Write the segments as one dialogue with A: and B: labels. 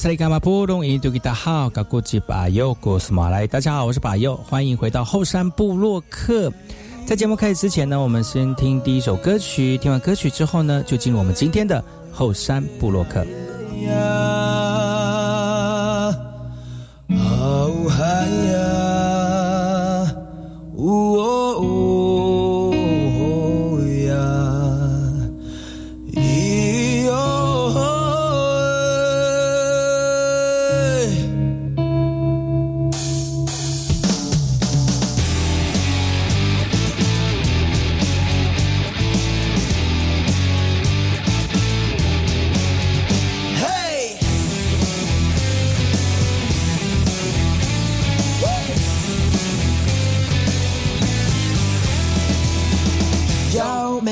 A: 萨利伽马布隆伊杜吉达好，嘎古吉巴尤古斯马来，大家好，我是巴尤，欢迎回到后山部落客。在节目开始之前呢，我们先听第一首歌曲，听完歌曲之后呢，就进入我们今天的后山部落客。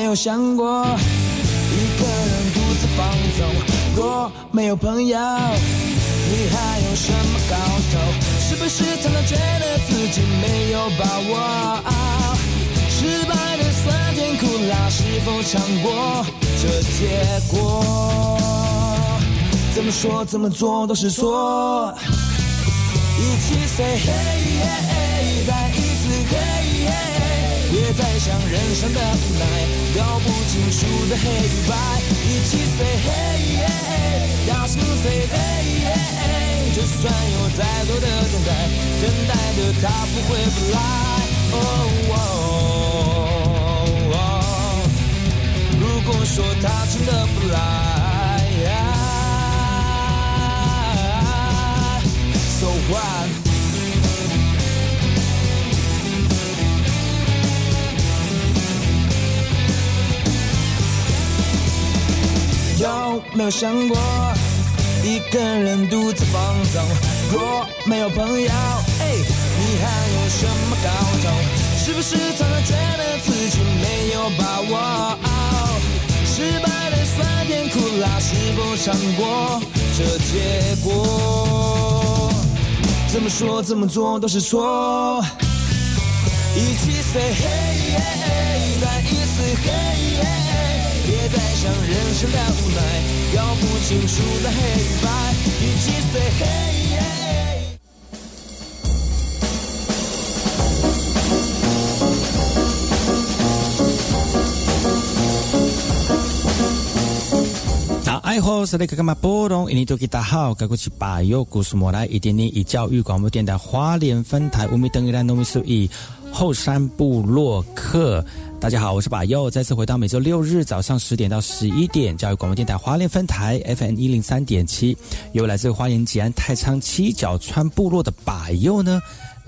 B: 有想过一个人独自放纵？若没有朋友，你还有什么搞头？是不是常常觉得自己没有把握？失败的酸甜苦辣，是否尝过这结果？怎么说怎么做都是错。一起 say hey，再一次 hey。别再想人生的无奈，搞不清楚的黑与白，一起 say hey，大声 say hey，就算有再多的等待，等待的他不会不来。如果说他真的不来，so what？有没有想过一个人独自放纵？若没有朋友，哎，你还有什么搞头？是不是常常觉得自己没有把握？失败的酸甜苦辣，是否尝过这结果？怎么说怎么做都是错。一起 say hey，再一次 hey。别再想人生的无奈，搞不清楚的黑白，一起 say hey。
A: 爱好是那个干嘛波动？印尼多吉大好，该过去把右故事莫来一点点以教育广播电台花莲分台五米等一兰农民数以后山部落客。大家好，我是把右，再次回到每周六日早上十点到十一点，教育广播电台花莲分台 FM 一零三点七，由来自花莲吉安太仓七角川部落的把右呢。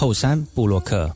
A: 后山布洛克。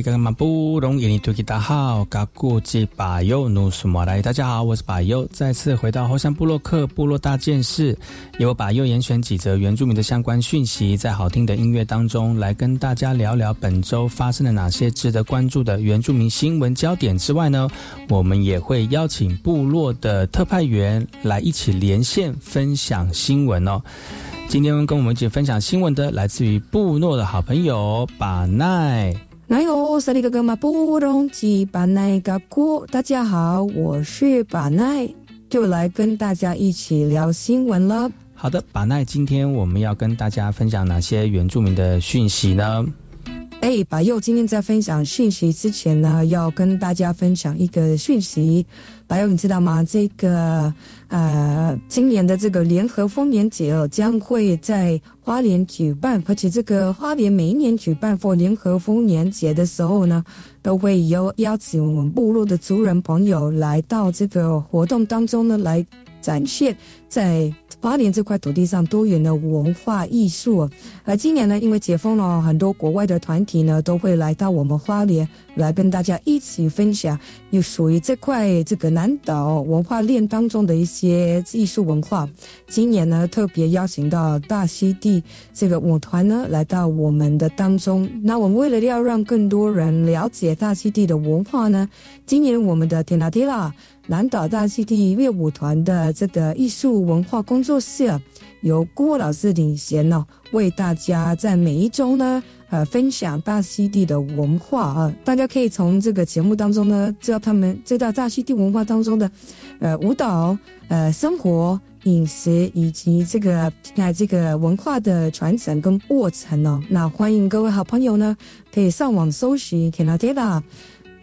A: 利格马布隆伊尼图吉达好，嘎古吉巴尤努苏马来，大家好，我是巴尤，再次回到后山部落克部落大件事，由巴尤严选几则原住民的相关讯息，在好听的音乐当中来跟大家聊聊本周发生了哪些值得关注的原住民新闻焦点之外呢，我们也会邀请部落的特派员来一起连线分享新闻哦。今天跟我们一起分享新闻的，来自于部落的好朋友把奈。
C: 来哦，萨利哥哥嘛，波隆吉把奈嘎古，大家好，我是把奈，就来跟大家一起聊新闻了。
A: 好的，把奈，今天我们要跟大家分享哪些原住民的讯息呢？
C: 哎，把佑今天在分享讯息之前呢，要跟大家分享一个讯息。白佑，你知道吗？这个呃，今年的这个联合丰年节哦，将会在花莲举办，而且这个花莲每一年举办或联合丰年节的时候呢，都会有邀请我们部落的族人朋友来到这个活动当中呢，来展现在。花莲这块土地上多元的文化艺术，而今年呢，因为解封了，很多国外的团体呢都会来到我们花莲，来跟大家一起分享，有属于这块这个南岛文化链当中的一些艺术文化。今年呢，特别邀请到大溪地这个舞团呢来到我们的当中。那我们为了要让更多人了解大溪地的文化呢，今年我们的天达天啦。南岛大溪地乐舞团的这个艺术文化工作室，由郭老师领衔哦，为大家在每一周呢，呃，分享大溪地的文化啊。大家可以从这个节目当中呢，知道他们知道大溪地文化当中的，呃，舞蹈、呃，生活、饮食以及这个那这个文化的传承跟过程哦。那欢迎各位好朋友呢，可以上网搜寻 Canada。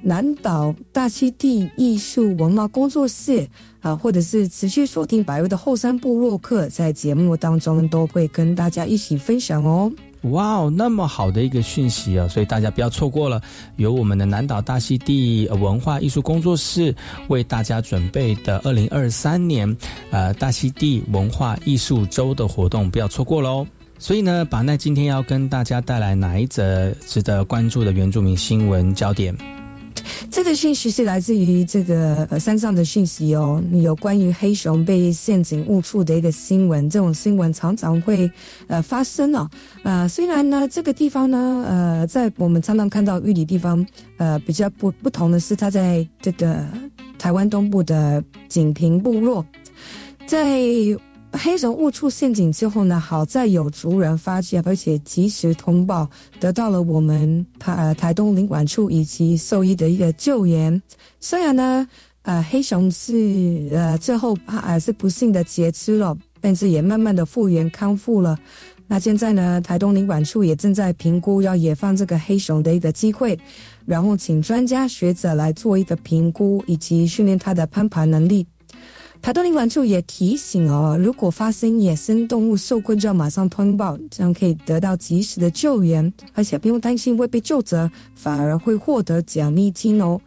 C: 南岛大溪地艺术文化工作室啊，或者是持续锁定百威的后山部落客，在节目当中都会跟大家一起分享哦。
A: 哇哦，那么好的一个讯息啊，所以大家不要错过了，由我们的南岛大溪地文化艺术工作室为大家准备的二零二三年呃大溪地文化艺术周的活动，不要错过喽。所以呢，把那今天要跟大家带来哪一则值得关注的原住民新闻焦点？
C: 这个信息是来自于这个呃山上的信息哦，有关于黑熊被陷阱误触的一个新闻。这种新闻常常会呃发生哦。呃，虽然呢这个地方呢呃在我们常常看到玉里地方呃比较不不同的是，它在这个台湾东部的锦屏部落，在。黑熊误触陷阱之后呢，好在有族人发现，而且及时通报，得到了我们台呃台东领管处以及兽医的一个救援。虽然呢，呃，黑熊是呃最后还是不幸的截肢了，但是也慢慢的复原康复了。那现在呢，台东领管处也正在评估要野放这个黑熊的一个机会，然后请专家学者来做一个评估，以及训练它的攀爬能力。台东领馆处也提醒哦，如果发生野生动物受困，就要马上通报，这样可以得到及时的救援，而且不用担心会被救责，反而会获得奖励金哦。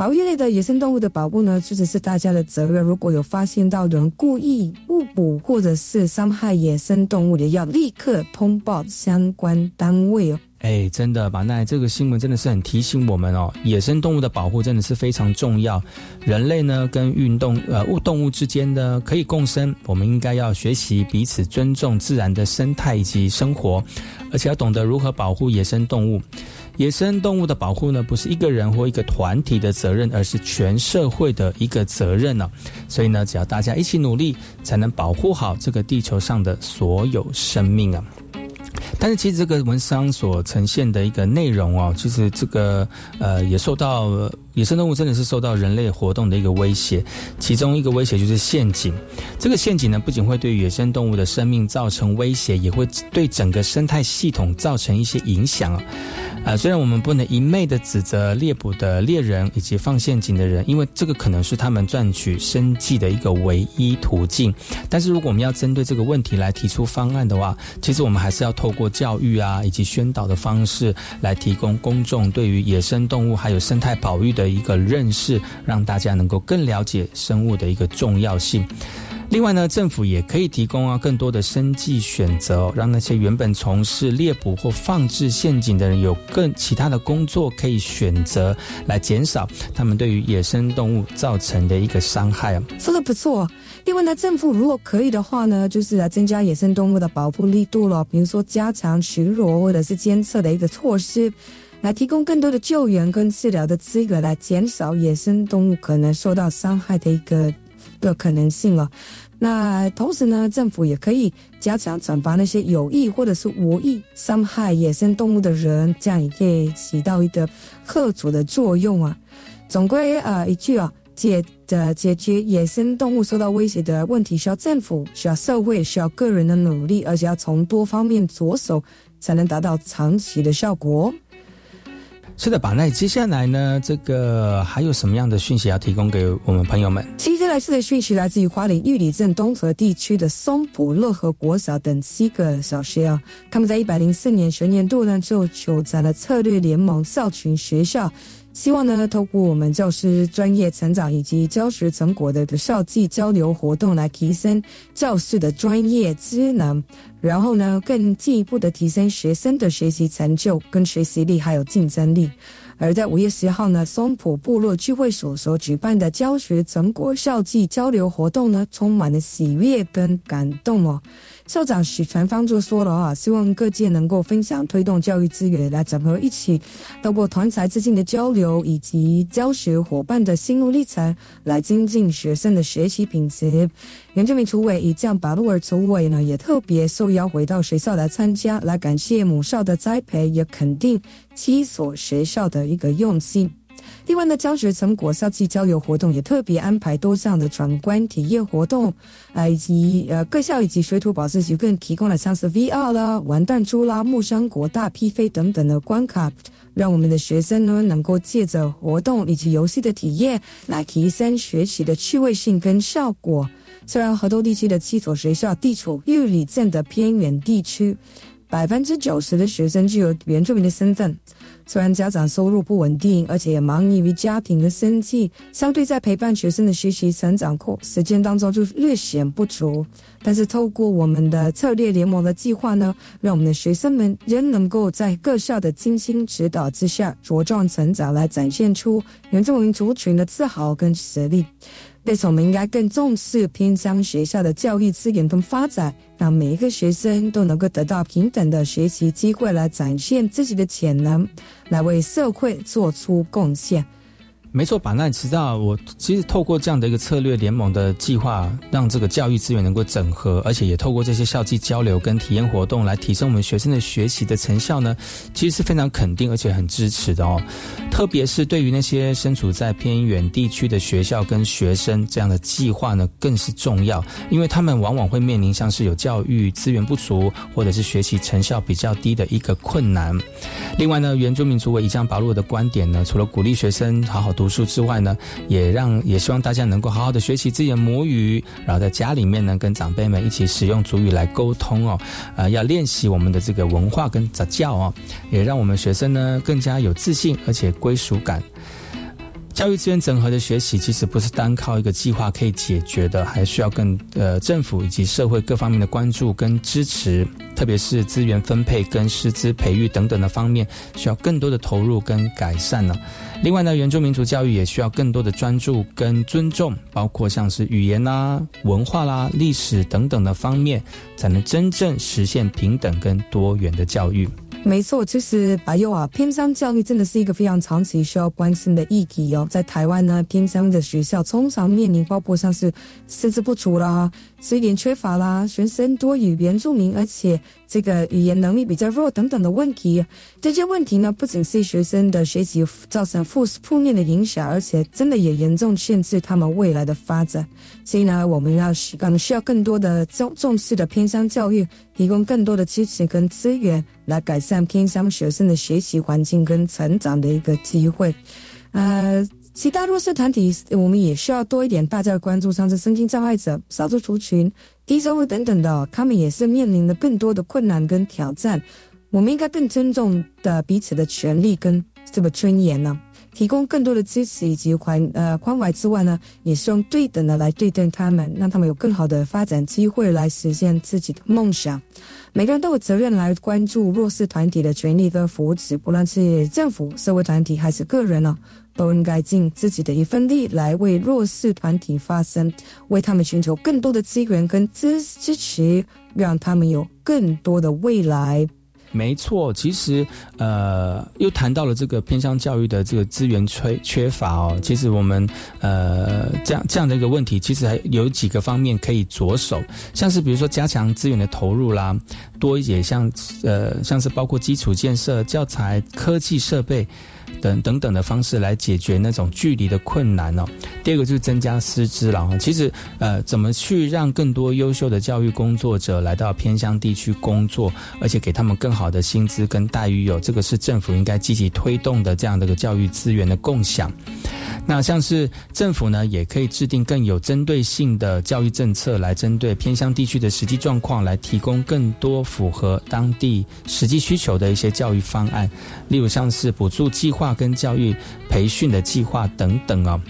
C: 保育类的野生动物的保护呢，确实是大家的责任。如果有发现到有人故意误捕或者是伤害野生动物的，要立刻通报相关单位哦。
A: 哎，真的，吧？那这个新闻真的是很提醒我们哦，野生动物的保护真的是非常重要。人类呢，跟运动呃物动物之间呢可以共生，我们应该要学习彼此尊重自然的生态以及生活，而且要懂得如何保护野生动物。野生动物的保护呢，不是一个人或一个团体的责任，而是全社会的一个责任呢。所以呢，只要大家一起努力，才能保护好这个地球上的所有生命啊。但是其实这个文章所呈现的一个内容哦，其实这个呃也受到野生动物真的是受到人类活动的一个威胁，其中一个威胁就是陷阱。这个陷阱呢，不仅会对野生动物的生命造成威胁，也会对整个生态系统造成一些影响啊。呃，虽然我们不能一昧的指责猎捕的猎人以及放陷阱的人，因为这个可能是他们赚取生计的一个唯一途径。但是如果我们要针对这个问题来提出方案的话，其实我们还是要透过教育啊以及宣导的方式来提供公众对于野生动物还有生态保育的一个认识，让大家能够更了解生物的一个重要性。另外呢，政府也可以提供啊更多的生计选择，让那些原本从事猎捕或放置陷阱的人有更其他的工作可以选择，来减少他们对于野生动物造成的一个伤害啊。
C: 说的不错。另外呢，政府如果可以的话呢，就是来增加野生动物的保护力度了，比如说加强巡逻或者是监测的一个措施，来提供更多的救援跟治疗的资格，来减少野生动物可能受到伤害的一个。的可能性了。那同时呢，政府也可以加强惩罚那些有意或者是无意伤害野生动物的人，这样也可以起到一个吓阻的作用啊。总归啊一句啊，解的解决野生动物受到威胁的问题，需要政府、需要社会、需要个人的努力，而且要从多方面着手，才能达到长期的效果。
A: 是的，吧？那接下来呢？这个还有什么样的讯息要提供给我们朋友们？
C: 接下来的讯息来自于花莲玉里镇东河地区的松浦乐和国小等七个小学啊，他们在一百零四年学年度呢就求在了策略联盟校群学校。希望呢，透过我们教师专业成长以及教学成果的校际交流活动，来提升教师的专业职能，然后呢，更进一步的提升学生的学习成就、跟学习力还有竞争力。而在五月十号呢，松浦部落聚会所所举办的教学成果校际交流活动呢，充满了喜悦跟感动哦。校长许传芳就说了啊，希望各界能够分享推动教育资源，来整合一起，透过团才之间的交流以及教学伙伴的心路历程，来精进学生的学习品质。原住民主委以将巴路儿主委呢，也特别受邀回到学校来参加，来感谢母校的栽培，也肯定七所学校的一个用心。另外呢，教学成果校际交流活动也特别安排多项的闯关体验活动，啊，以及呃各校以及水土保持局更提供了像是 VR 啦、玩弹珠啦、木山国大批飞等等的关卡，让我们的学生呢能够借着活动以及游戏的体验，来提升学习的趣味性跟效果。虽然河东地区的七所学校地处玉里镇的偏远地区，百分之九十的学生具有原住民的身份。虽然家长收入不稳定，而且也忙于家庭的生计，相对在陪伴学生的学习成长过时间当中就略显不足。但是透过我们的策略联盟的计划呢，让我们的学生们仍能够在各校的精心指导之下茁壮成长，来展现出原住民族群的自豪跟实力。因此，我们应该更重视偏乡学校的教育资源跟发展，让每一个学生都能够得到平等的学习机会，来展现自己的潜能，来为社会做出贡献。
A: 没错，把那你知道，我其实透过这样的一个策略联盟的计划，让这个教育资源能够整合，而且也透过这些校际交流跟体验活动来提升我们学生的学习的成效呢，其实是非常肯定而且很支持的哦。特别是对于那些身处在偏远地区的学校跟学生，这样的计划呢更是重要，因为他们往往会面临像是有教育资源不足，或者是学习成效比较低的一个困难。另外呢，原住民族为一江拔路的观点呢，除了鼓励学生好好读书之外呢，也让也希望大家能够好好的学习自己的母语，然后在家里面呢跟长辈们一起使用族语来沟通哦，呃，要练习我们的这个文化跟杂教哦，也让我们学生呢更加有自信而且归属感。教育资源整合的学习，其实不是单靠一个计划可以解决的，还需要更呃政府以及社会各方面的关注跟支持，特别是资源分配跟师资培育等等的方面，需要更多的投入跟改善呢。另外呢，原住民族教育也需要更多的专注跟尊重，包括像是语言啦、文化啦、历史等等的方面，才能真正实现平等跟多元的教育。
C: 没错，其实白幼啊，偏乡教育真的是一个非常长期需要关心的议题哦。在台湾呢，偏乡的学校通常面临包括像是师资不足啦、资源缺乏啦、学生多语原住民，而且这个语言能力比较弱等等的问题。这些问题呢，不仅是学生的学习造成负负面的影响，而且真的也严重限制他们未来的发展。所以呢，我们要可能需要更多的重重视的偏乡教育。提供更多的支持跟资源，来改善偏乡学生的学习环境跟成长的一个机会。呃，其他弱势团体，我们也需要多一点大家的关注，像是身心障碍者、少数族群、低收入等等的，他们也是面临了更多的困难跟挑战。我们应该更尊重的彼此的权利跟这个尊严呢。提供更多的支持以及宽呃关怀之外呢，也是用对等的来对待他们，让他们有更好的发展机会来实现自己的梦想。每个人都有责任来关注弱势团体的权利跟福祉，不论是政府、社会团体还是个人呢，都应该尽自己的一份力来为弱势团体发声，为他们寻求更多的资源跟支支持，让他们有更多的未来。
A: 没错，其实呃，又谈到了这个偏向教育的这个资源缺缺乏哦。其实我们呃这样这样的一个问题，其实还有几个方面可以着手，像是比如说加强资源的投入啦，多一些像呃像是包括基础建设、教材、科技设备。等等等的方式来解决那种距离的困难哦。第二个就是增加师资了。其实呃，怎么去让更多优秀的教育工作者来到偏乡地区工作，而且给他们更好的薪资跟待遇有这个是政府应该积极推动的这样的一个教育资源的共享。那像是政府呢，也可以制定更有针对性的教育政策，来针对偏乡地区的实际状况，来提供更多符合当地实际需求的一些教育方案，例如像是补助计划跟教育培训的计划等等啊。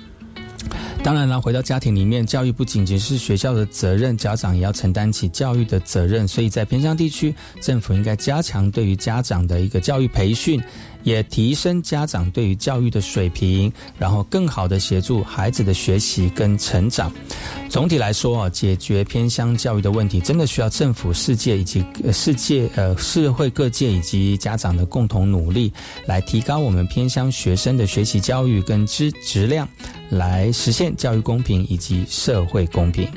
A: 当然了，回到家庭里面，教育不仅仅是学校的责任，家长也要承担起教育的责任。所以在偏乡地区，政府应该加强对于家长的一个教育培训。也提升家长对于教育的水平，然后更好的协助孩子的学习跟成长。总体来说啊，解决偏乡教育的问题，真的需要政府、世界以及世界呃社会各界以及家长的共同努力，来提高我们偏乡学生的学习教育跟质质量，来实现教育公平以及社会公平。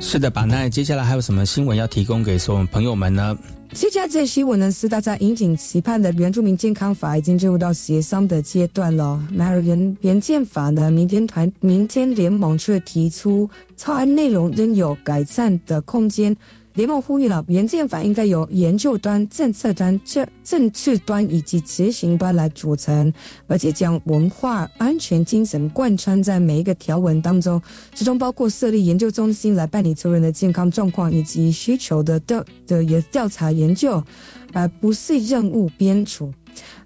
A: 是的，吧？那接下来还有什么新闻要提供给所有朋友们呢？
C: 接下来这新闻呢，是大家引颈期盼的原住民健康法已经进入到协商的阶段了。那原原建法呢，民间团民间联盟却提出，草案内容仍有改善的空间。联盟呼吁了，原建法应该由研究端、政策端、政政治端以及执行端来组成，而且将文化安全精神贯穿在每一个条文当中，其中包括设立研究中心来办理族人的健康状况以及需求的调的调查研究，而不是任务编组。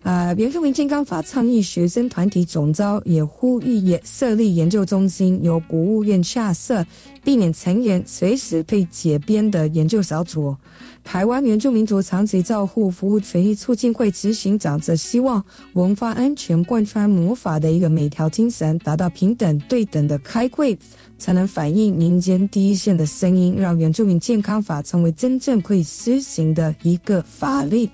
C: 啊，原住民健康法倡议学生团体总招也呼吁也设立研究中心，由国务院下设，避免成员随时被解编的研究小组。台湾原住民族长期照护服务权益促进会执行长则希望文化安全贯穿魔法的一个每条精神，达到平等对等的开会，才能反映民间第一线的声音，让原住民健康法成为真正可以施行的一个法律。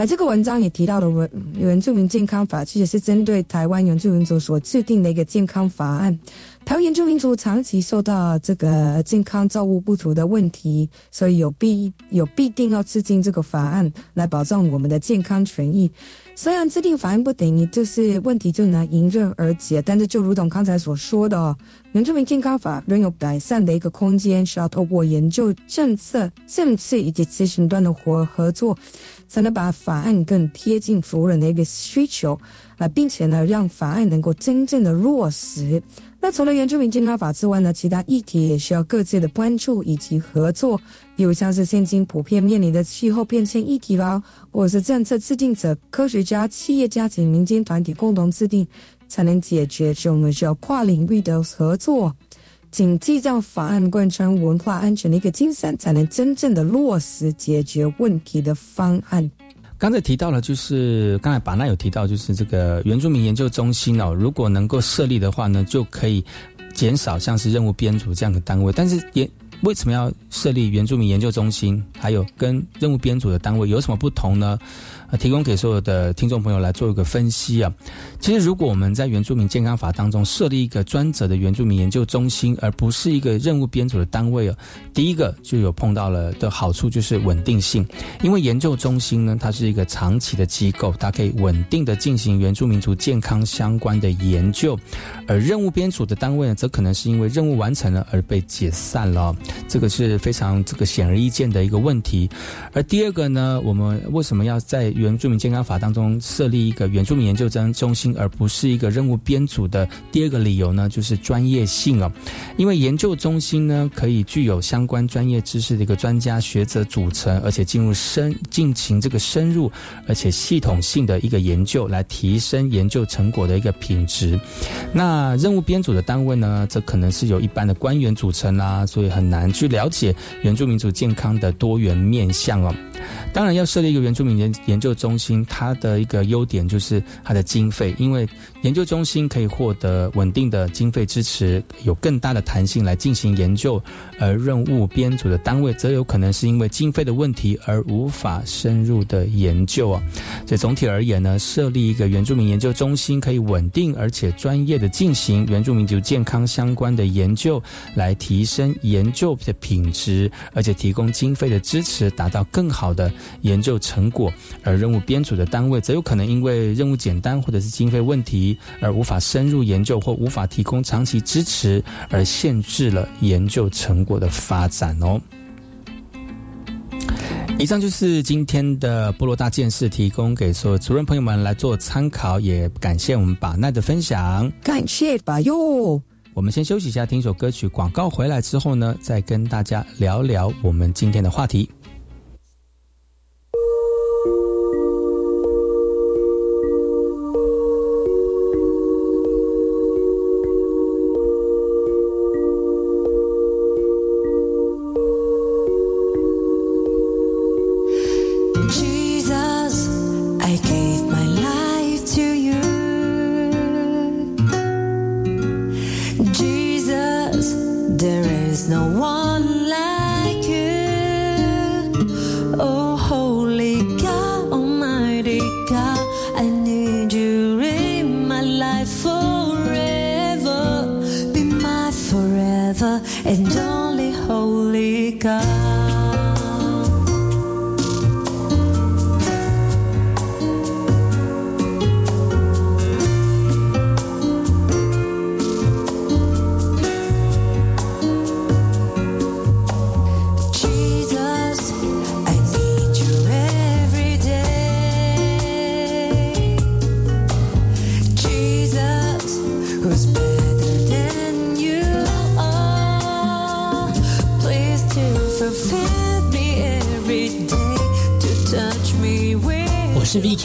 C: 而这个文章也提到了原原住民健康法，其实是针对台湾原住民族所制定的一个健康法案。台湾原住民族长期受到这个健康照顾不足的问题，所以有必有必定要制定这个法案来保障我们的健康权益。虽然制定法案不等于就是问题就能迎刃而解，但是就如同刚才所说的哦，原住民健康法仍有改善的一个空间，需要透过研究政策、政策以及咨询端的合合作。才能把法案更贴近族人的一个需求，啊，并且呢，让法案能够真正的落实。那除了原住民健康法之外呢，其他议题也需要各自的关注以及合作，比如像是现今普遍面临的气候变迁议题啦，或者是政策制定者、科学家、企业家及民间团体共同制定，才能解决。所以我们需要跨领域的合作。谨记这样法案贯穿文化安全的一个精神，才能真正的落实解决问题的方案。
A: 刚才提到了，就是刚才巴纳有提到，就是这个原住民研究中心哦，如果能够设立的话呢，就可以减少像是任务编组这样的单位。但是也为什么要设立原住民研究中心？还有跟任务编组的单位有什么不同呢？啊，提供给所有的听众朋友来做一个分析啊。其实，如果我们在原住民健康法当中设立一个专责的原住民研究中心，而不是一个任务编组的单位啊，第一个就有碰到了的好处就是稳定性。因为研究中心呢，它是一个长期的机构，它可以稳定的进行原住民族健康相关的研究，而任务编组的单位呢，则可能是因为任务完成了而被解散了。这个是非常这个显而易见的一个问题。而第二个呢，我们为什么要在原住民健康法当中设立一个原住民研究中中心，而不是一个任务编组的第二个理由呢，就是专业性哦。因为研究中心呢，可以具有相关专业知识的一个专家学者组成，而且进入深进行这个深入而且系统性的一个研究，来提升研究成果的一个品质。那任务编组的单位呢，则可能是由一般的官员组成啦，所以很难去了解原住民族健康的多元面向哦。当然，要设立一个原住民研研究中心，它的一个优点就是它的经费，因为研究中心可以获得稳定的经费支持，有更大的弹性来进行研究。而任务编组的单位，则有可能是因为经费的问题而无法深入的研究啊。所以总体而言呢，设立一个原住民研究中心，可以稳定而且专业的进行原住民族健康相关的研究，来提升研究的品质，而且提供经费的支持，达到更好的。研究成果，而任务编组的单位则有可能因为任务简单或者是经费问题而无法深入研究或无法提供长期支持，而限制了研究成果的发展哦。以上就是今天的部落大件事，提供给所有族人朋友们来做参考，也感谢我们把奈的分享，
C: 感谢把哟。
A: 我们先休息一下，听首歌曲，广告回来之后呢，再跟大家聊聊我们今天的话题。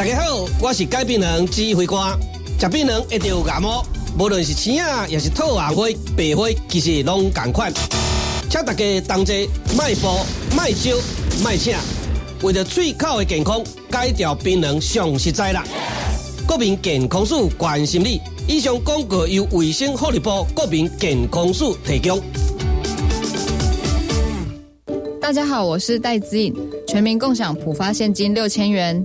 D: 大家好，我是改变人指挥官。食病人一定有感冒，无论是青啊，也是透红灰、白灰，其实拢同款。请大家同齐卖步、卖招、卖请，为了嘴口的健康，戒掉病人上实在啦。国民健康署关心你。以上广告由卫生福利部国民健康署提供。
E: 大家好，我是戴子颖，全民共享普发现金六千元。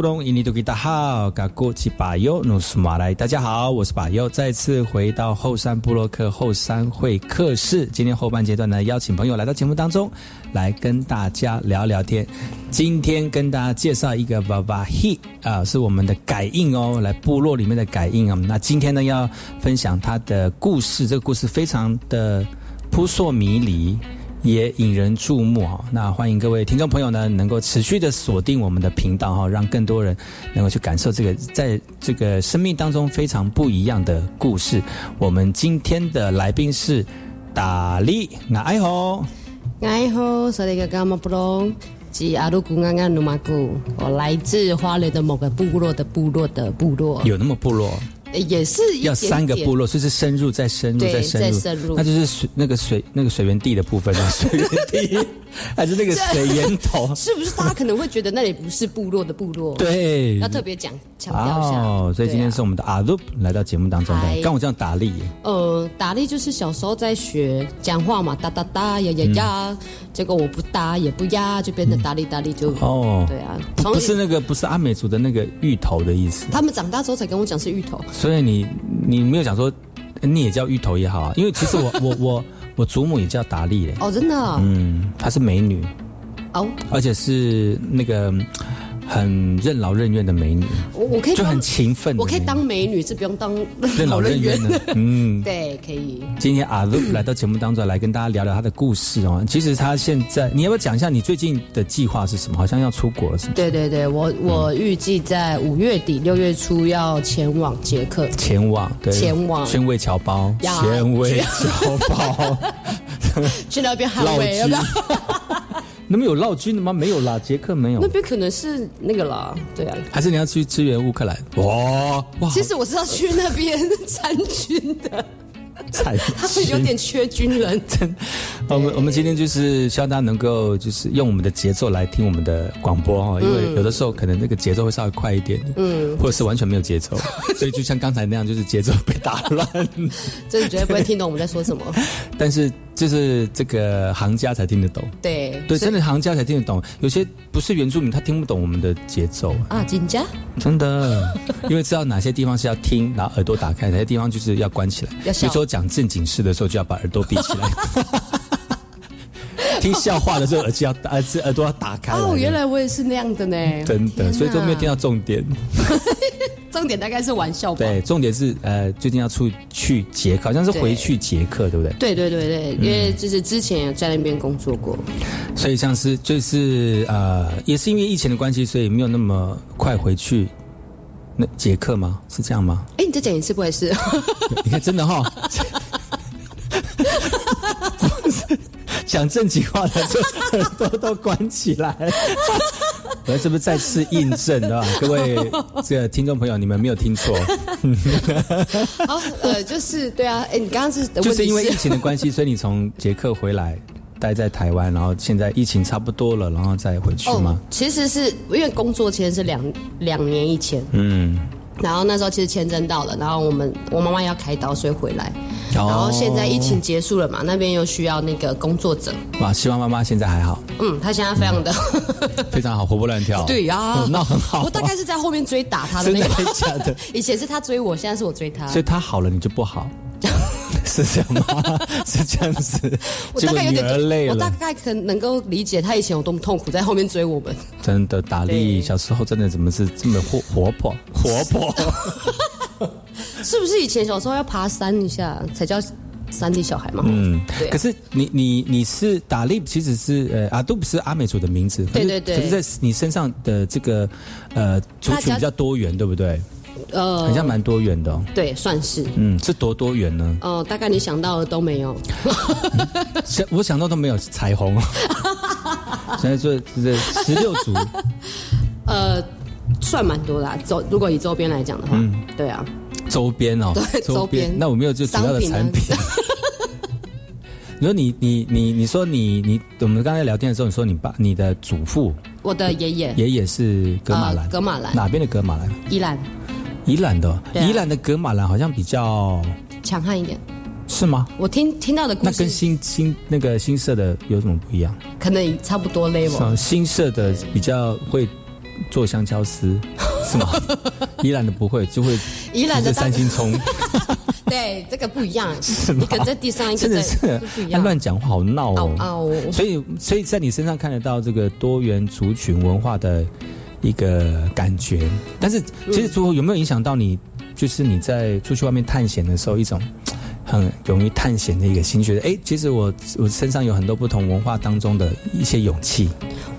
A: 隆伊尼多吉达好，嘎古奇巴尤努斯马来，大家好，我是巴尤，再次回到后山布洛克后山会客室。今天后半阶段呢，邀请朋友来到节目当中，来跟大家聊聊天。今天跟大家介绍一个巴巴 he 啊，是我们的改印哦，来部落里面的改印啊。那今天呢，要分享他的故事，这个故事非常的扑朔迷离。也引人注目哈，那欢迎各位听众朋友呢，能够持续的锁定我们的频道哈，让更多人能够去感受这个在这个生命当中非常不一样的故事。我们今天的来宾是达利，哎吼，
F: 爱吼，是那个干嘛不隆，吉阿鲁古安安努马古，我来自花莲的某个部落的部落的部落，
A: 有那么部落。
F: 也是
A: 要三个部落，所以是深入再深入再深入，那就是水那个水那个水源地的部分啊，水源地还是那个水源头？
F: 是不是大家可能会觉得那里不是部落的部落？
A: 对，
F: 要特别讲强调一下。哦，
A: 所以今天是我们的阿鲁来到节目当中的，刚我这样打力。
F: 呃，打力就是小时候在学讲话嘛，哒哒哒呀呀呀，结果我不哒也不呀，就变成打力打力就哦，对啊，
A: 不是那个不是阿美族的那个芋头的意思。
F: 他们长大之后才跟我讲是芋头。
A: 所以你你没有讲说你也叫芋头也好啊，因为其实我 我我我祖母也叫达利嘞。
F: 哦，真的。
A: 嗯，她是美女。哦。而且是那个。很任劳任怨的美女，
F: 我我可以
A: 就很勤奋，
F: 我可以当美女，是不用当
A: 任劳任怨的。
F: 嗯，对，可以。
A: 今天阿露来到节目当中来跟大家聊聊她的故事哦。其实她现在，你要不要讲一下你最近的计划是什么？好像要出国了，是吗？
F: 对对对，我我预计在五月底六月初要前往捷克，
A: 前往对，
F: 前往
A: 宣慰侨胞，宣慰侨胞，
F: 去那边捍卫要不要？
A: 那边有烙军的吗？没有啦，捷克没有。
F: 那边可能是那个啦，对啊。
A: 还是你要去支援乌克兰？哇
F: 哇！其实我是要去那边参军的。
A: 才
F: 他是有点缺军人。
A: 真我们我们今天就是希望大家能够就是用我们的节奏来听我们的广播哈，因为有的时候可能那个节奏会稍微快一点，嗯，或者是完全没有节奏，所以就像刚才那样，就是节奏被打乱。
F: 这你绝对不会听懂我们在说什么。
A: 但是就是这个行家才听得懂。
F: 对
A: 对，真的行家才听得懂。有些不是原住民，他听不懂我们的节奏
F: 啊。紧家
A: 真的，因为知道哪些地方是要听，然后耳朵打开，哪些地方就是要关起来。比如说讲正经事的时候，就要把耳朵闭起来。听笑话的时候，耳机要耳耳耳朵要打开。
F: 哦，原来我也是那样的呢。
A: 真的，所以都没有听到重点。
F: 重点大概是玩笑吧。
A: 对，重点是呃，最近要出去捷克，好像是回去捷克，对不对？
F: 对对对对，因为就是之前有在那边工作过，
A: 所以像是就是呃，也是因为疫情的关系，所以没有那么快回去。那捷克吗？是这样吗？
F: 哎，你再讲一次，不会是？
A: 你看，真的哈。讲正经话的时候，耳朵都关起来。我是不是再次印证对吧？各位这个听众朋友，你们没有听错。
F: 好，呃，就是对啊，哎，你刚刚是
A: 就是因为疫情的关系，所以你从捷克回来，待在台湾，然后现在疫情差不多了，然后再回去吗？
F: 其实是因为工作其实是两两年以前，嗯。然后那时候其实签证到了，然后我们我妈妈要开刀，所以回来。然后现在疫情结束了嘛，那边又需要那个工作者。
A: 哇，希望妈妈现在还好。
F: 嗯，她现在非常的
A: 非常好，活蹦乱跳。
F: 对呀，
A: 那很好。
F: 我大概是在后面追打她的那
A: 个。假的。
F: 以前是她追我，现在是我追她。
A: 所以她好了，你就不好。是这样吗？是这样子。
F: 我大概有点
A: 累了。
F: 我大概可能够理解他以前有多么痛苦，在后面追我们。
A: 真的，达利小时候真的怎么是这么活活泼活泼？
F: 是不是以前小时候要爬山一下才叫山地小孩嘛？
A: 嗯，对。可是你你你是达利，其实是呃阿杜不是阿美族的名字。
F: 对对对。
A: 可是，在你身上的这个呃族群比较多元，对不对？呃，好像蛮多元的，哦
F: 对，算是，
A: 嗯，是多多元呢？
F: 哦，大概你想到的都没有，
A: 想我想到都没有彩虹，现在做这十六组，
F: 呃，算蛮多啦，周如果以周边来讲的话，嗯对啊，
A: 周边哦，
F: 对周边。
A: 那我没有就主要的产品。你说你你你你说你你我们刚才聊天的时候，你说你爸你的祖父，
F: 我的爷爷。
A: 爷爷是格马兰，
F: 格马兰。
A: 哪边的格马兰？
F: 宜兰，
A: 宜兰的，宜兰的格马兰好像比较
F: 强悍一点，
A: 是吗？
F: 我听听到的故
A: 事，那跟新新那个新社的有什么不一样？
F: 可能差不多 level，
A: 新社的比较会做香蕉丝，是吗？宜兰的不会，就会
F: 宜兰的
A: 三星葱。
F: 对，这个不一样，
A: 是
F: 一个在地上，一个在不一样。
A: 乱讲话，好闹哦。
F: 哦，
A: 所以，所以在你身上看得到这个多元族群文化的一个感觉。但是，其实最后有没有影响到你？就是你在出去外面探险的时候，一种 很勇于探险的一个心，觉得哎，其实我我身上有很多不同文化当中的一些勇气。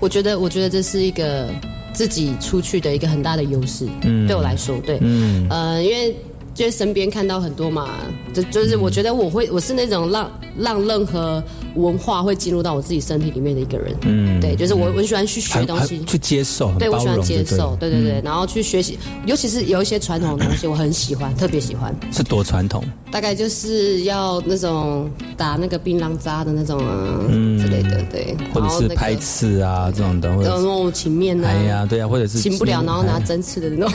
F: 我觉得，我觉得这是一个自己出去的一个很大的优势。嗯，对我来说，对，嗯，呃，因为。就身边看到很多嘛，就就是我觉得我会我是那种让让任何文化会进入到我自己身体里面的一个人，嗯，对，就是我我喜欢去学东西，
A: 去接受，
F: 对我喜欢接受，对对对，然后去学习，尤其是有一些传统的东西，我很喜欢，特别喜欢。
A: 是多传统？
F: 大概就是要那种打那个槟榔渣的那种啊，嗯。之类的，对，
A: 或者是拍刺啊这种的，或者
F: 那种情面啊，哎
A: 呀，对呀，或者是
F: 请不了，然后拿针刺的那种。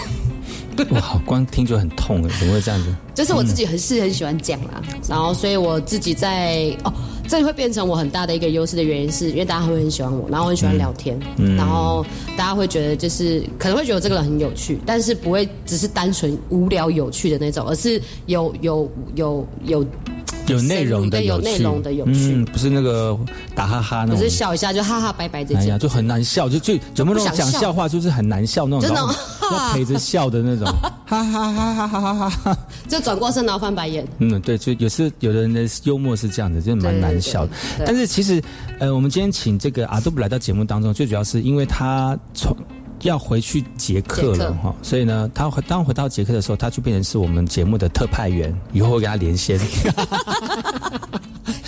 A: 哇，光听就很痛哎，怎么会这样子？
F: 就是我自己很是很喜欢讲啦，然后所以我自己在哦，这里会变成我很大的一个优势的原因，是因为大家会很喜欢我，然后我很喜欢聊天，嗯然后大家会觉得就是可能会觉得这个人很有趣，但是不会只是单纯无聊有趣的那种，而是有有有有。
A: 有内容的
F: 有内容的有趣，嗯，
A: 不是那个打哈哈那种，
F: 不是笑一下就哈哈拜拜这种，哎呀，
A: 就很难笑，就就有没有那种讲笑话就是很难笑那种，
F: 真的
A: 要 陪着笑的那种，哈哈哈哈哈哈哈，
F: 就转过身然后翻白眼。
A: 嗯，对，就有时有的人的幽默是这样的，就蛮难笑的。但是其实，呃，我们今天请这个阿杜布来到节目当中，最主要是因为他从。要回去捷克了哈，所以呢，他当回到捷克的时候，他就变成是我们节目的特派员，以后会跟他连线。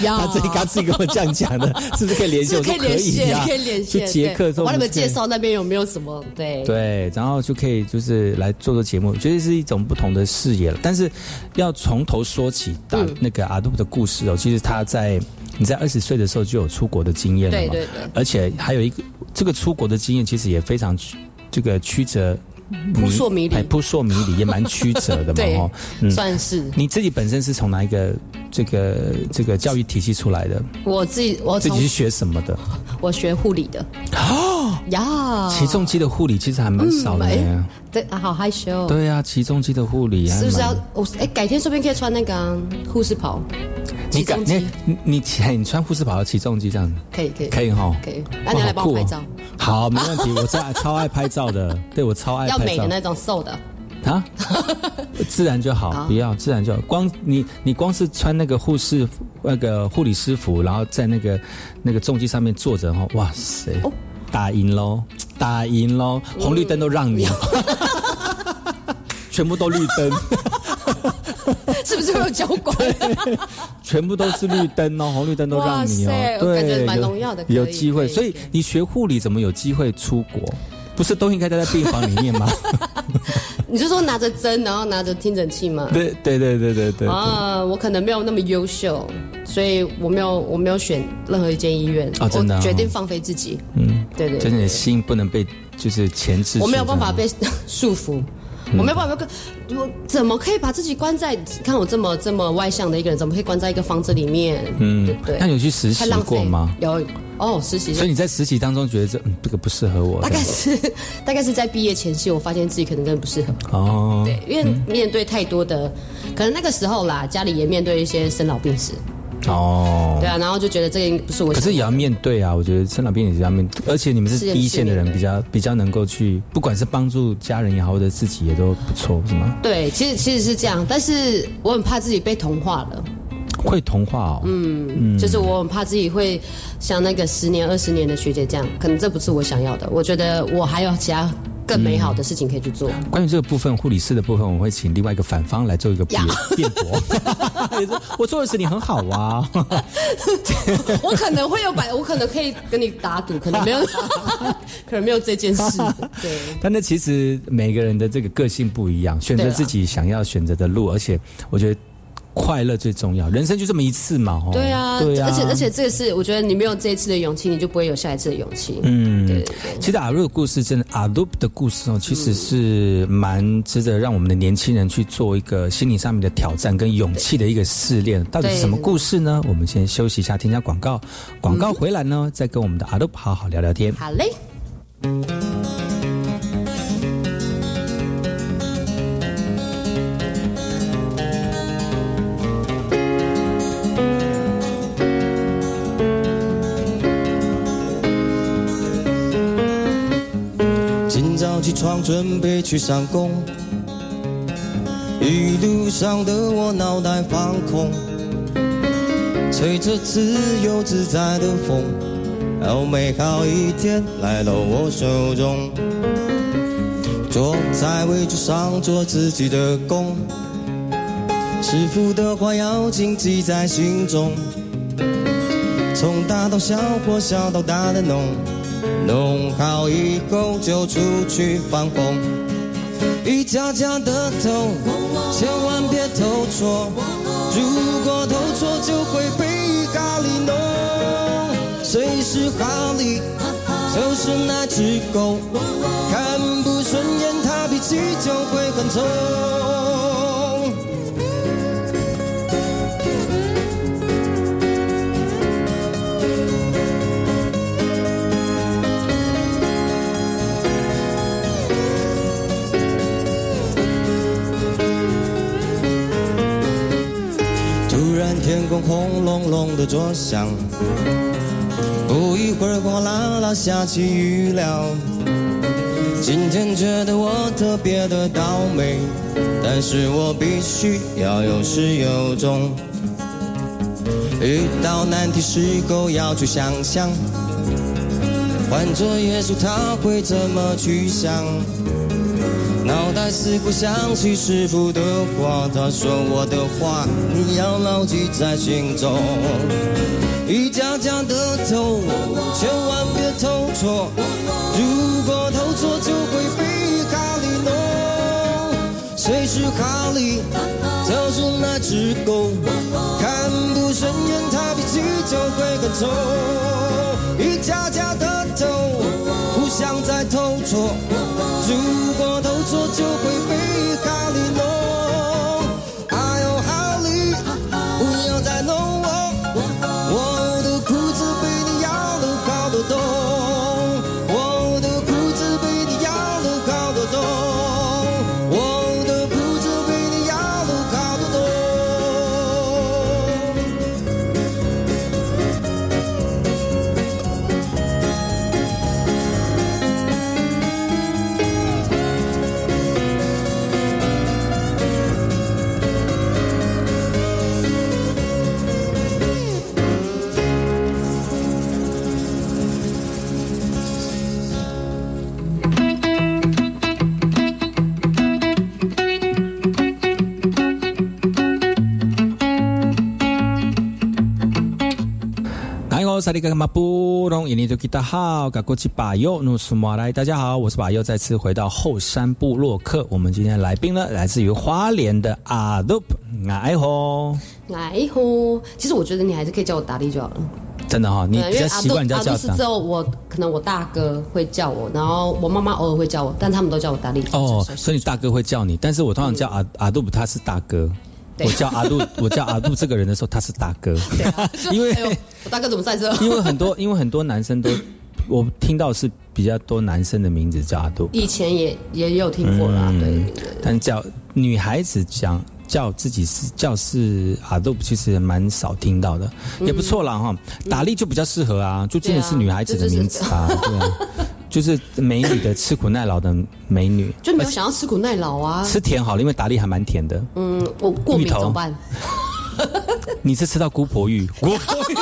A: 他自己他自己跟我这样讲的，是不是可以连线？
F: 可以连线，可以连线。
A: 去捷克，
F: 我你们介绍那边有没有什么？对
A: 对，然后就可以就是来做做节目，觉得是一种不同的视野了。但是要从头说起，打那个阿杜的故事哦，其实他在你在二十岁的时候就有出国的经验了嘛，
F: 对对对，
A: 而且还有一个。这个出国的经验其实也非常这个曲折，
F: 扑朔迷离，
A: 扑朔迷离也蛮曲折的嘛，
F: 哈，算是。
A: 你自己本身是从哪一个这个这个教育体系出来的？
F: 我自己，我
A: 自己是学什么的？
F: 我学护理的。哦呀，
A: 起重机的护理其实还蛮少的。
F: 对啊，好害羞。
A: 对啊，起重机的护理
F: 是不是要我？哎，改天说不定可以穿那个护士袍。
A: 你改你你你你穿护士袍起重机这样
F: 可以可以
A: 可以哈
F: 可以。那你来帮我拍照。
A: 好，没问题。我超超爱拍照的，对我超爱。
F: 要美的那种瘦的啊，
A: 自然就好，不要自然就好。光你你光是穿那个护士那个护理师服，然后在那个那个重机上面坐着哈，哇塞，打赢喽，打赢喽，红绿灯都让你，全部都绿灯。
F: 是不是会有交管？
A: 全部都是绿灯哦，红绿灯都让你哦。
F: 对，蛮荣耀的。
A: 有机会，所以你学护理怎么有机会出国？不是都应该待在病房里面吗？
F: 你是说拿着针，然后拿着听诊器吗？
A: 对对对对对对。
F: 啊，我可能没有那么优秀，所以我没有我没有选任何一间医院。
A: 啊，真的，
F: 决定放飞自己。嗯，对对。
A: 真的心不能被就是钳制。
F: 我没有办法被束缚。我没有办法跟，我怎么可以把自己关在？看我这么这么外向的一个人，怎么可以关在一个房子里面？嗯，对。
A: 那有去实习过吗？
F: 有哦，实习。
A: 所以你在实习当中觉得这嗯这个不适合我？
F: 大概是 大概是在毕业前夕，我发现自己可能真的不适合。哦，对，因为面对太多的，可能那个时候啦，家里也面对一些生老病死。哦，对啊，然后就觉得这个不是我，
A: 可是也要面对啊。我觉得生老病死也要面对，而且你们是第一线的人，比较比较能够去，不管是帮助家人也好，或者自己也都不错，是吗？
F: 对，其实其实是这样，但是我很怕自己被同化了。
A: 会同化哦，
F: 嗯，就是我很怕自己会像那个十年、二十年的学姐这样，可能这不是我想要的。我觉得我还有其他。更美好的事情可以去做。
A: 关于这个部分，护理师的部分，我会请另外一个反方来做一个辩 辩驳。我做的事情很好啊，
F: 我可能会有百，我可能可以跟你打赌，可能没有，可能没有这件事。对，
A: 但那其实每个人的这个个性不一样，选择自己想要选择的路，而且我觉得。快乐最重要，人生就这么一次嘛，哦
F: 对啊，对啊，而且而且这个是，我觉得你没有这一次的勇气，你就不会有下一次的勇气。
A: 嗯，对。其实阿鲁的故事，真的阿鲁的故事哦，其实是蛮值得让我们的年轻人去做一个心理上面的挑战跟勇气的一个试炼。到底是什么故事呢？我们先休息一下，添加广告，广告回来呢，再跟我们的阿鲁好好聊聊天。
F: 好嘞。
G: 起床准备去上工，一路上的我脑袋放空，吹着自由自在的风，好美好一天来到我手中。坐在位置上做自己的工，师傅的话要谨记在心中，从大到小或小到大的弄。弄好以后就出去放风，一家家的偷，千万别偷错。如果偷错就会被咖喱弄。谁是哈利？就是那只狗，看不顺眼他脾气就会很臭。天空轰隆隆的作响，不一会儿哗啦啦下起雨了。今天觉得我特别的倒霉，但是我必须要有始有终。遇到难题时候要去想想，换做耶稣他会怎么去想？脑袋似乎想起师傅的话，他说我的话你要牢记在心中。一家家的偷，千万别偷错，如果偷错就会被哈利弄。谁是哈利？就是那只狗，看不顺眼他脾气就会更臭。一家家的偷，互相在偷错。如果偷错，就会被咖喱弄。
A: 萨利格马布隆，印尼多吉达好，嘎过去巴尤努苏马来，大家好，我是巴尤，再次回到后山部落客。我们今天来宾呢，来自于花莲的阿杜爱吼
F: 爱吼。其实我觉得你还是可以叫我达利就好了。
A: 真的哈，你比较习惯叫叫。
F: 是之后我可能我大哥会叫我，然后我妈妈偶尔会叫我，但他们都叫我达利。
A: 哦，所以你大哥会叫你，但是我通常叫阿阿杜，他是大哥。我叫阿杜，我叫阿杜 这个人的时候，他是大哥。
F: 因为我大哥怎么在这？
A: 因为很多，因为很多男生都，我听到是比较多男生的名字叫阿杜。
F: 以前也也有听过啦，对。
A: 但叫女孩子讲叫自己是叫是阿杜，其实蛮少听到的，也不错啦哈。打力就比较适合啊，就真的是女孩子的名字啊，对。就是美女的吃苦耐劳的美女，
F: 就没有想要吃苦耐劳啊。
A: 吃甜好了，因为达利还蛮甜的。
F: 嗯，我过敏怎么办？
A: 你是吃到姑婆芋？姑婆芋，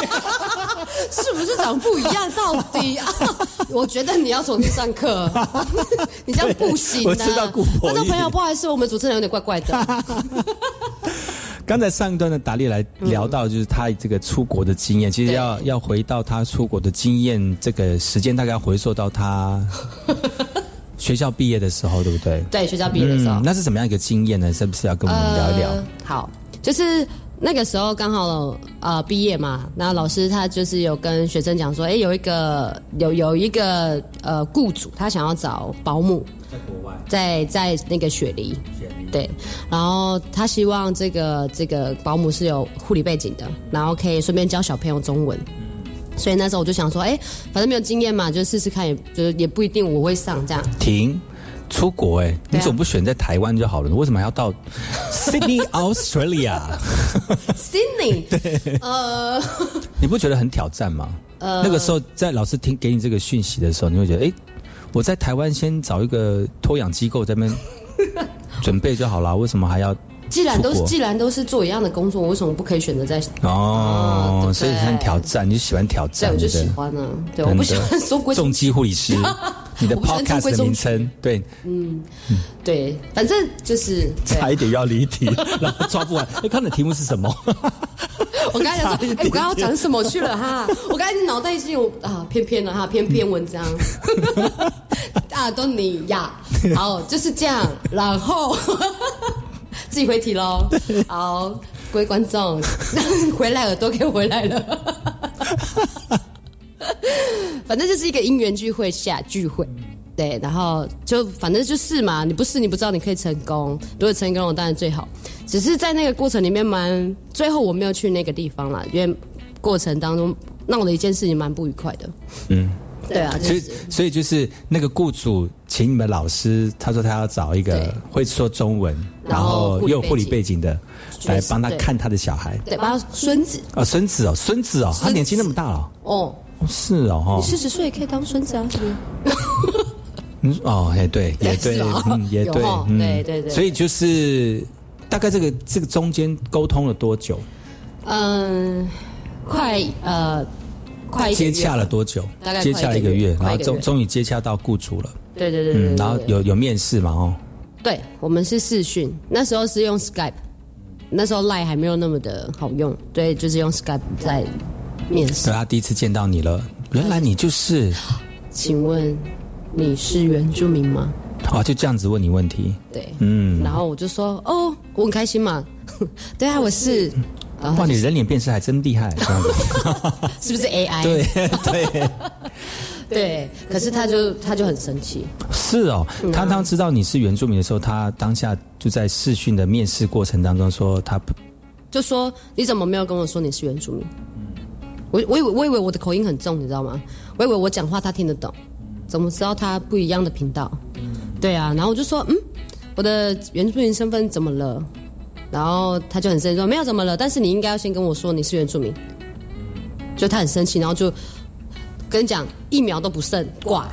F: 是不是长不一样？到底啊？我觉得你要重新上课，你这样不行啊。
A: 我知道姑婆
F: 观众
A: 姨
F: 朋友不好意思，我们主持人有点怪怪的。
A: 刚才上一段的达利来聊到，就是他这个出国的经验，其实要要回到他出国的经验，这个时间大概要回溯到他 学校毕业的时候，对不对？
F: 对，学校毕业的时候，
A: 那是什么样一个经验呢？是不是要跟我们聊一聊？
F: 呃好，就是那个时候刚好呃毕业嘛，那老师他就是有跟学生讲说，哎，有一个有有一个呃雇主，他想要找保姆，
A: 在国外，
F: 在在那个雪梨，对，然后他希望这个这个保姆是有护理背景的，然后可以顺便教小朋友中文。所以那时候我就想说，哎，反正没有经验嘛，就试试看，也就是也不一定我会上这样。
A: 停。出国哎、你
F: 对啊
A: 总不选在台湾就好了，为什么还要到 Sydney
F: Australia？Sydney，呃，
A: 你不觉得很挑战吗？
F: 呃
A: 那个时候在老师听给你这个讯息的时候，你会觉得，哎、我在台湾先找一个托养机构在那边 准备就好了，为什么还要
F: 既然都是既然都是做一样的工作，我为什么不可以选择在？
A: 哦，
F: 对不对
A: 所以很挑战，你就喜欢挑
F: 对，
A: 战，
F: 我就
A: 对不对？
F: 喜欢呢。对，我不喜欢说规
A: 重击护理师，你的 podcast 名称，对，嗯
F: 对，反正就是
A: 差一点要离题，然后抓不完。哎，刚才的题目是什么？
F: 我刚才想说，哎、我刚刚要讲什么去了哈？我刚才脑袋已经有啊偏偏了哈，偏偏文章啊，都你呀，好就是这样，然后 自己回题喽。好，各位观众，回来耳朵给回来了。反正就是一个因缘聚会下聚会，对，然后就反正就是嘛，你不试你不知道你可以成功，如果成功了当然最好。只是在那个过程里面蛮，最后我没有去那个地方啦，因为过程当中闹了一件事情蛮不愉快的。
A: 嗯，
F: 对啊，
A: 所以所以就是那个雇主请你们老师，他说他要找一个
F: 对。
A: 会说中文，然
F: 然后
A: 又有护理
F: 背景
A: 的来帮他看他的小孩。
F: 对，帮他孙子。
A: 啊，孙子哦，孙子哦，他年纪那么大了，
F: 哦，
A: 哦是哦，哈。
F: 你，四十岁也可以当孙子啊，是不是？
A: 嗯哦，也对，也对嗯，也对嗯。
F: 对对对
A: 所以就是大概这个这个中间沟通了多久？
F: 嗯，快呃，
A: 接洽了多久？
F: 大概？
A: 接洽了一个月，然后终终于接洽到雇主了。
F: 对对对对对
A: 嗯，然后有有面试嘛？哦，
F: 对，我们是试训，那时候是用 Skype，那时候 Line 还没有那么的好用，对，就是用 Skype 在面试。
A: 所以。他第一次见到你了，原来你就是，
F: 请问你是原住民吗？
A: 哦，就这样子问你问题。
F: 对，
A: 嗯，
F: 然后我就说哦，我很开心嘛，对啊，我是，然后
A: 哇，你人脸辨识还真厉害，这样子。
F: 是不是 AI？
A: 对对，
F: 对，可是他就他就很生气，
A: 是哦。
F: 嗯
A: 他当知道你是原住民的时候，他当下就在试训的面试过程当中说他不
F: 就说你怎么没有跟我说你是原住民？我我以为我以为我的口音很重，你知道吗？我以为我讲话他听得懂，怎么知道他不一样的频道？对啊，然后我就说嗯，我的原住民身份怎么了？然后他就很生气说没有怎么了，但是你应该要先跟我说你是原住民。就他很生气，然后就跟你讲一秒都不剩挂，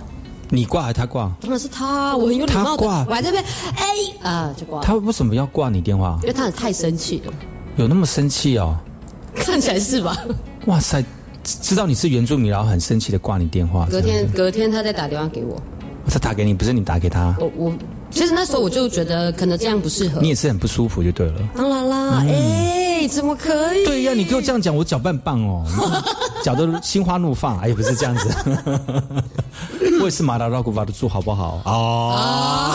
A: 你挂还是他挂？
F: 当然是他，我很有礼貌的，
A: 他挂
F: 我还在那边哎啊就挂，
A: 他为什么要挂你电话
F: 因？为他太生气了，
A: 有那么生气哦？
F: 看起来是吧？
A: 哇塞，知道你是原住民，然后很生气的挂你电话。
F: 隔天隔天他再打电话给我，
A: 他打给你，不是你打给他，
F: 我我其实那时候我就觉得可能这样不适合
A: 你。也是很不舒服就对了。
F: 当然啦，哎、怎么可以？
A: 对呀、你给我这样讲，我搅拌棒哦，搅得心花怒放。哎，不是这样子，我也是马达拉古巴的猪，好不好？哦，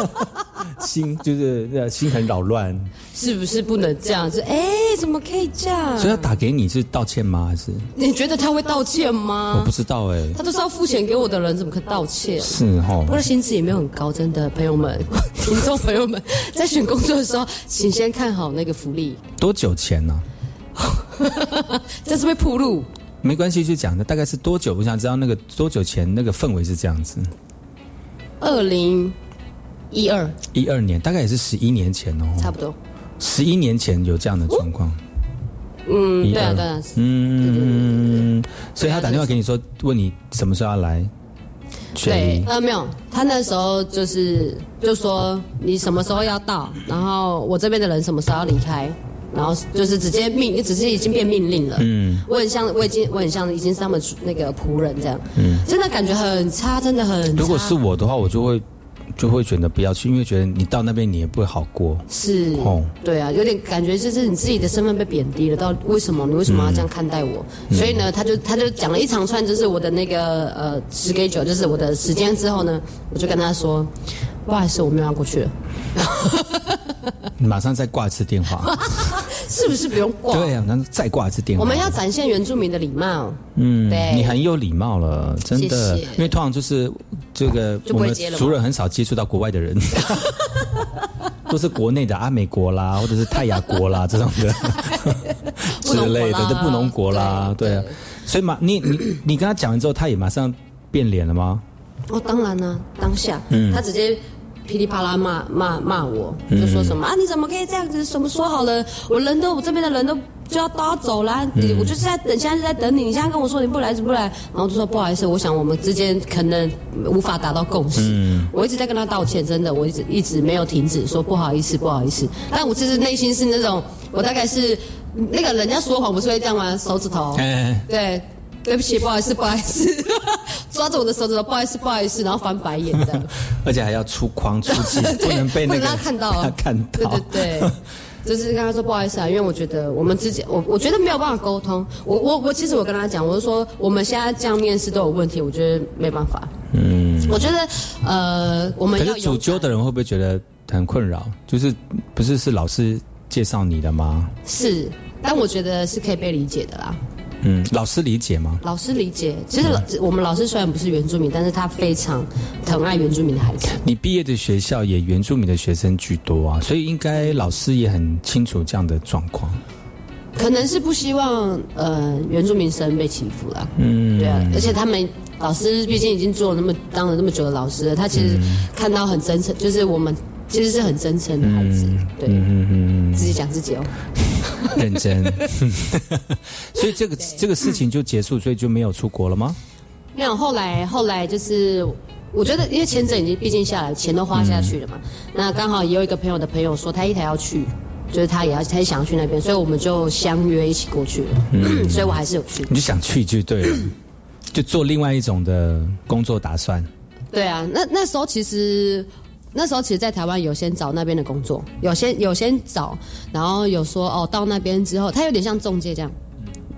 A: 心 就是呃心很扰乱，
F: 是不是不能这样子？哎、怎么可以这样
A: 所以？他打给你是道歉吗？还是
F: 你觉得他会道歉吗我
A: 不？知道哎、
F: 他都是要付钱给我的人，怎么可道歉？
A: 是哦
F: 我的薪资也没有很高，真的，朋友们、听众朋友们，在选工作的时候，请先看好那个福利，
A: 多久前呢、
F: 这是被铺路。
A: 没关系，就讲的大概是多久？我想知道那个多久前那个氛围是这样子。
F: 二零一二
A: 一二年，大概也是十一年前哦。
F: 差不多，
A: 十一年前有这样的状况。
F: 嗯，对啊，对啊，
A: 嗯，所以他打电话给你说，问你什么时候要来
F: 对，呃，没有，他那时候就是就说你什么时候要到，然后我这边的人什么时候要离开，然后就是直接命，直接已经变命令了。嗯，我很像，我已经我很像已经是他们那个仆人这样。嗯，真的感觉很差，真的很差。
A: 如果是我的话，我就会就会选择不要去，因为觉得你到那边你也不会好过。
F: 是，哦，对啊，有点感觉就是你自己的身份被贬低了。到为什么你为什么要这样看待我？所以呢，他就他就讲了一长串，就是我的那个呃，schedule，就是我的时间之后呢，我就跟他说。不好意思，我没有要过去了。
A: 马上再挂一次电话，
F: 是不是不用挂？
A: 对啊，那再挂一次电话。
F: 我们要展现原住民的礼貌。嗯，对，
A: 你很有礼貌了，真的。因为通常就是这个，我们族人很少接触到国外的人，都是国内的阿美国啦，或者是泰雅国啦这种的之类的，的布农国啦，对啊。所以马，你你你跟他讲完之后，他也马上变脸了吗？
F: 哦，当然了，当下，嗯他直接噼里啪啦骂骂骂我，就说什么啊，你怎么可以这样子？什么说好了，我人都我这边的人都就要都要走了，我就是在等，现在是在等你，你现在跟我说你不来就不来，然后就说不好意思，我想我们之间可能无法达到共识，我一直在跟他道歉，真的，我一直一直没有停止说不好意思，不好意思，但我其实内心是那种，我大概是那个人家说谎不是会这样吗？手指头，对。对不起，不好意思，不好意思，抓着我的手指头，不好意思，不好意思，然后翻白眼这样，
A: 而且还要出框出气，不能被那个
F: 看到，
A: 看到，
F: 对对对，就是跟他说不好意思啊，因为我觉得我们之间，我我觉得没有办法沟通，我我我其实我跟他讲，我就说我们现在这样面试都有问题，我觉得没办法，嗯，我觉得呃，我们
A: 可是主揪的人会不会觉得很困扰？就是不是是老师介绍你的吗？
F: 是，但我觉得是可以被理解的啦。
A: 嗯，老师理解吗？
F: 老师理解。其实我们老师虽然不是原住民，但是他非常疼爱原住民的孩子。
A: 你毕业的学校也原住民的学生居多啊，所以应该老师也很清楚这样的状况。
F: 可能是不希望呃原住民生被欺负了。嗯，对啊。而且他们老师毕竟已经做了那么当了那么久的老师了，他其实看到很真诚，就是我们其实是很真诚的孩子。对，自己讲自己哦。
A: 认真，所以这个这个事情就结束，所以就没有出国了吗？
F: 没有，后来后来就是，我觉得因为签证已经毕竟下来，钱都花下去了嘛。那刚好也有一个朋友的朋友说，他一台要去，就是他也要，他也想要去那边，所以我们就相约一起过去了。嗯，所以我还是有去。
A: 你就想去就对了，就做另外一种的工作打算。
F: 对啊，那那时候其实。那时候其实，在台湾有先找那边的工作，有先有先找，然后有说哦，到那边之后，他有点像中介这样，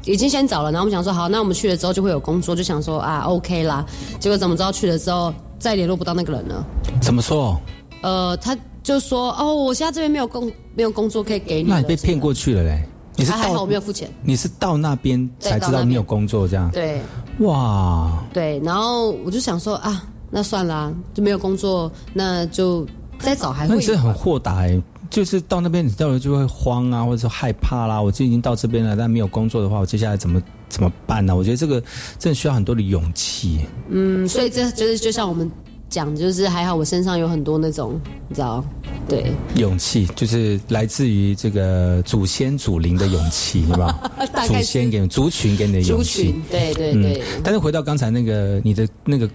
F: 已经先找了，然后我们想说好，那我们去了之后就会有工作，就想说啊，OK 啦。结果怎么知道去了之后再联络不到那个人了？
A: 怎么说？
F: 呃，他就说哦，我现在这边没有工没有工作可以给你。
A: 那你被骗过去了嘞？你是
F: 还好我没有付钱。
A: 你是到那边才知道你有工作这样？
F: 对。
A: 哇。
F: 对，然后我就想说啊。那算了，就没有工作，那就再找还会。
A: 那是很豁达哎，就是到那边你到了就会慌啊，或者说害怕啦。我就已经到这边了，但没有工作的话，我接下来怎么怎么办呢？我觉得这个真的需要很多的勇气。
F: 嗯，所以这就是就像我们讲，就是还好我身上有很多那种，你知道，对，
A: 勇气就是来自于这个祖先祖灵的勇气，对吧？祖先给族群给你的勇气，
F: 对对对。
A: 但是回到刚才那个你的那个。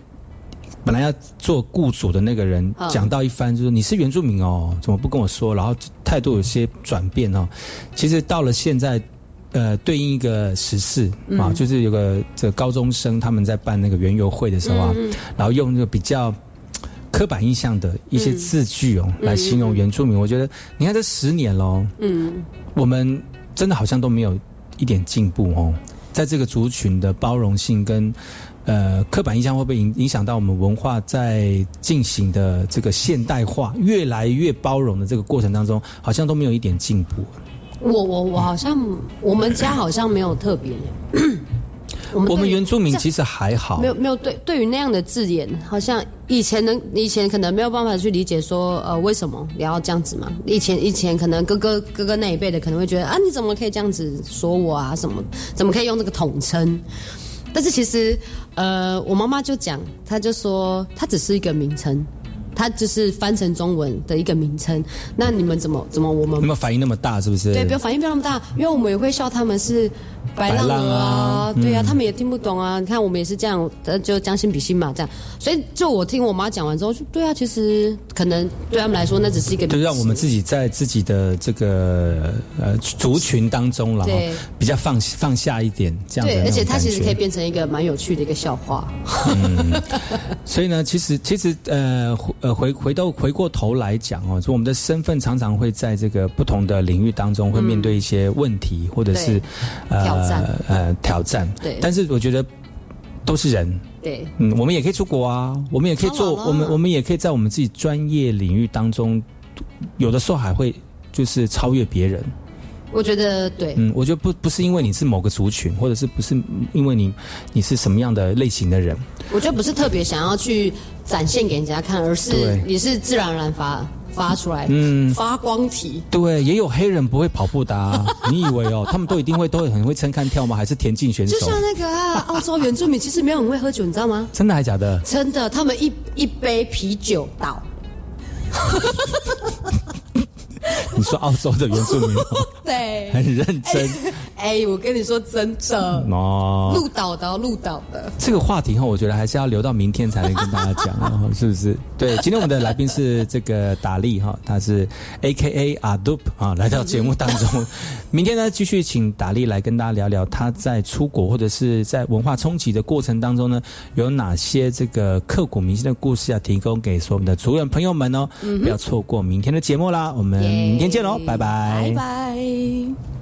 A: 本来要做雇主的那个人讲到一番，就是你是原住民哦，怎么不跟我说？然后态度有些转变哦。其实到了现在，呃，对应一个时事啊，就是有个这高中生他们在办那个园游会的时候啊，然后用那个比较刻板印象的一些字句哦来形容原住民。我觉得你看这十年喽，嗯，我们真的好像都没有一点进步哦，在这个族群的包容性跟。呃，刻板印象会不会影影响到我们文化在进行的这个现代化、越来越包容的这个过程当中，好像都没有一点进步。
F: 我我我好像我们家好像没有特别。
A: 我们原住民其实还好，
F: 没有没有对对于那样的字眼，好像以前能以前可能没有办法去理解说呃为什么你要这样子嘛？以前以前可能哥哥哥哥那一辈的可能会觉得啊你怎么可以这样子说我啊什么？怎么可以用这个统称？但是其实，呃，我妈妈就讲，她就说，它只是一个名称，它就是翻成中文的一个名称。那你们怎么怎么我们？
A: 没有反应那么大是不是？
F: 对，不要反应不要那么大，因为我们也会笑他们是白浪
A: 浪
F: 啊，对啊，
A: 嗯
F: 他们也听不懂啊。你看我们也是这样，呃就将心比心嘛，这样。所以就我听我妈讲完之后，就对啊，其实可能对他们来说，那只是一个
A: 就让我们自己在自己的这个呃族群当中了，
F: 对
A: 比较放放下一点这样的
F: 对，而且它其实可以变成一个蛮有趣的一个笑话。
A: 所以呢，其实其实呃回呃回回到回过头来讲哦，就我们的身份常常会在这个不同的领域当中会面对一些问题，或者是
F: 对挑战。
A: 呃挑战。
F: 对。
A: 但是我觉得都是人。
F: 对，
A: 嗯，我们也可以出国啊，我们也可以做，我们我们也可以在我们自己专业领域当中，有的时候还会就是超越别人。
F: 我觉得对，
A: 嗯，我觉得不不是因为你是某个族群，或者是不是因为你你是什么样的类型的人，
F: 我觉得不是特别想要去展现给人家看，而是
A: 对。
F: 你是自然而然发发出来，
A: 嗯
F: 发光体。
A: 对，也有黑人不会跑步的、啊，你以为哦，他们都一定会都会很会撑杆跳吗？还是田径选手
F: 就像？那个啊，澳洲原住民其实没有很会喝酒，你知道吗？
A: 真的还假的？
F: 真的，他们一一杯啤酒倒，
A: 你说澳洲的原住民哦
F: 对，
A: 很认真
F: 哎、我跟你说真的，
A: 哦。
F: 鹿岛的哦，鹿岛的。
A: 这个话题哈，我觉得还是要留到明天才能跟大家讲哦，是不是？对，今天我们的来宾是这个达利哈，他是 A K A 阿杜啊，来到节目当中。明天呢，继续请达利来跟大家聊聊他在出国或者是在文化冲击的过程当中呢，有哪些这个刻骨铭心的故事要提供给所有的族人朋友们哦，不要错过明天的节目啦。我们明天见喽，拜拜，
F: 拜拜。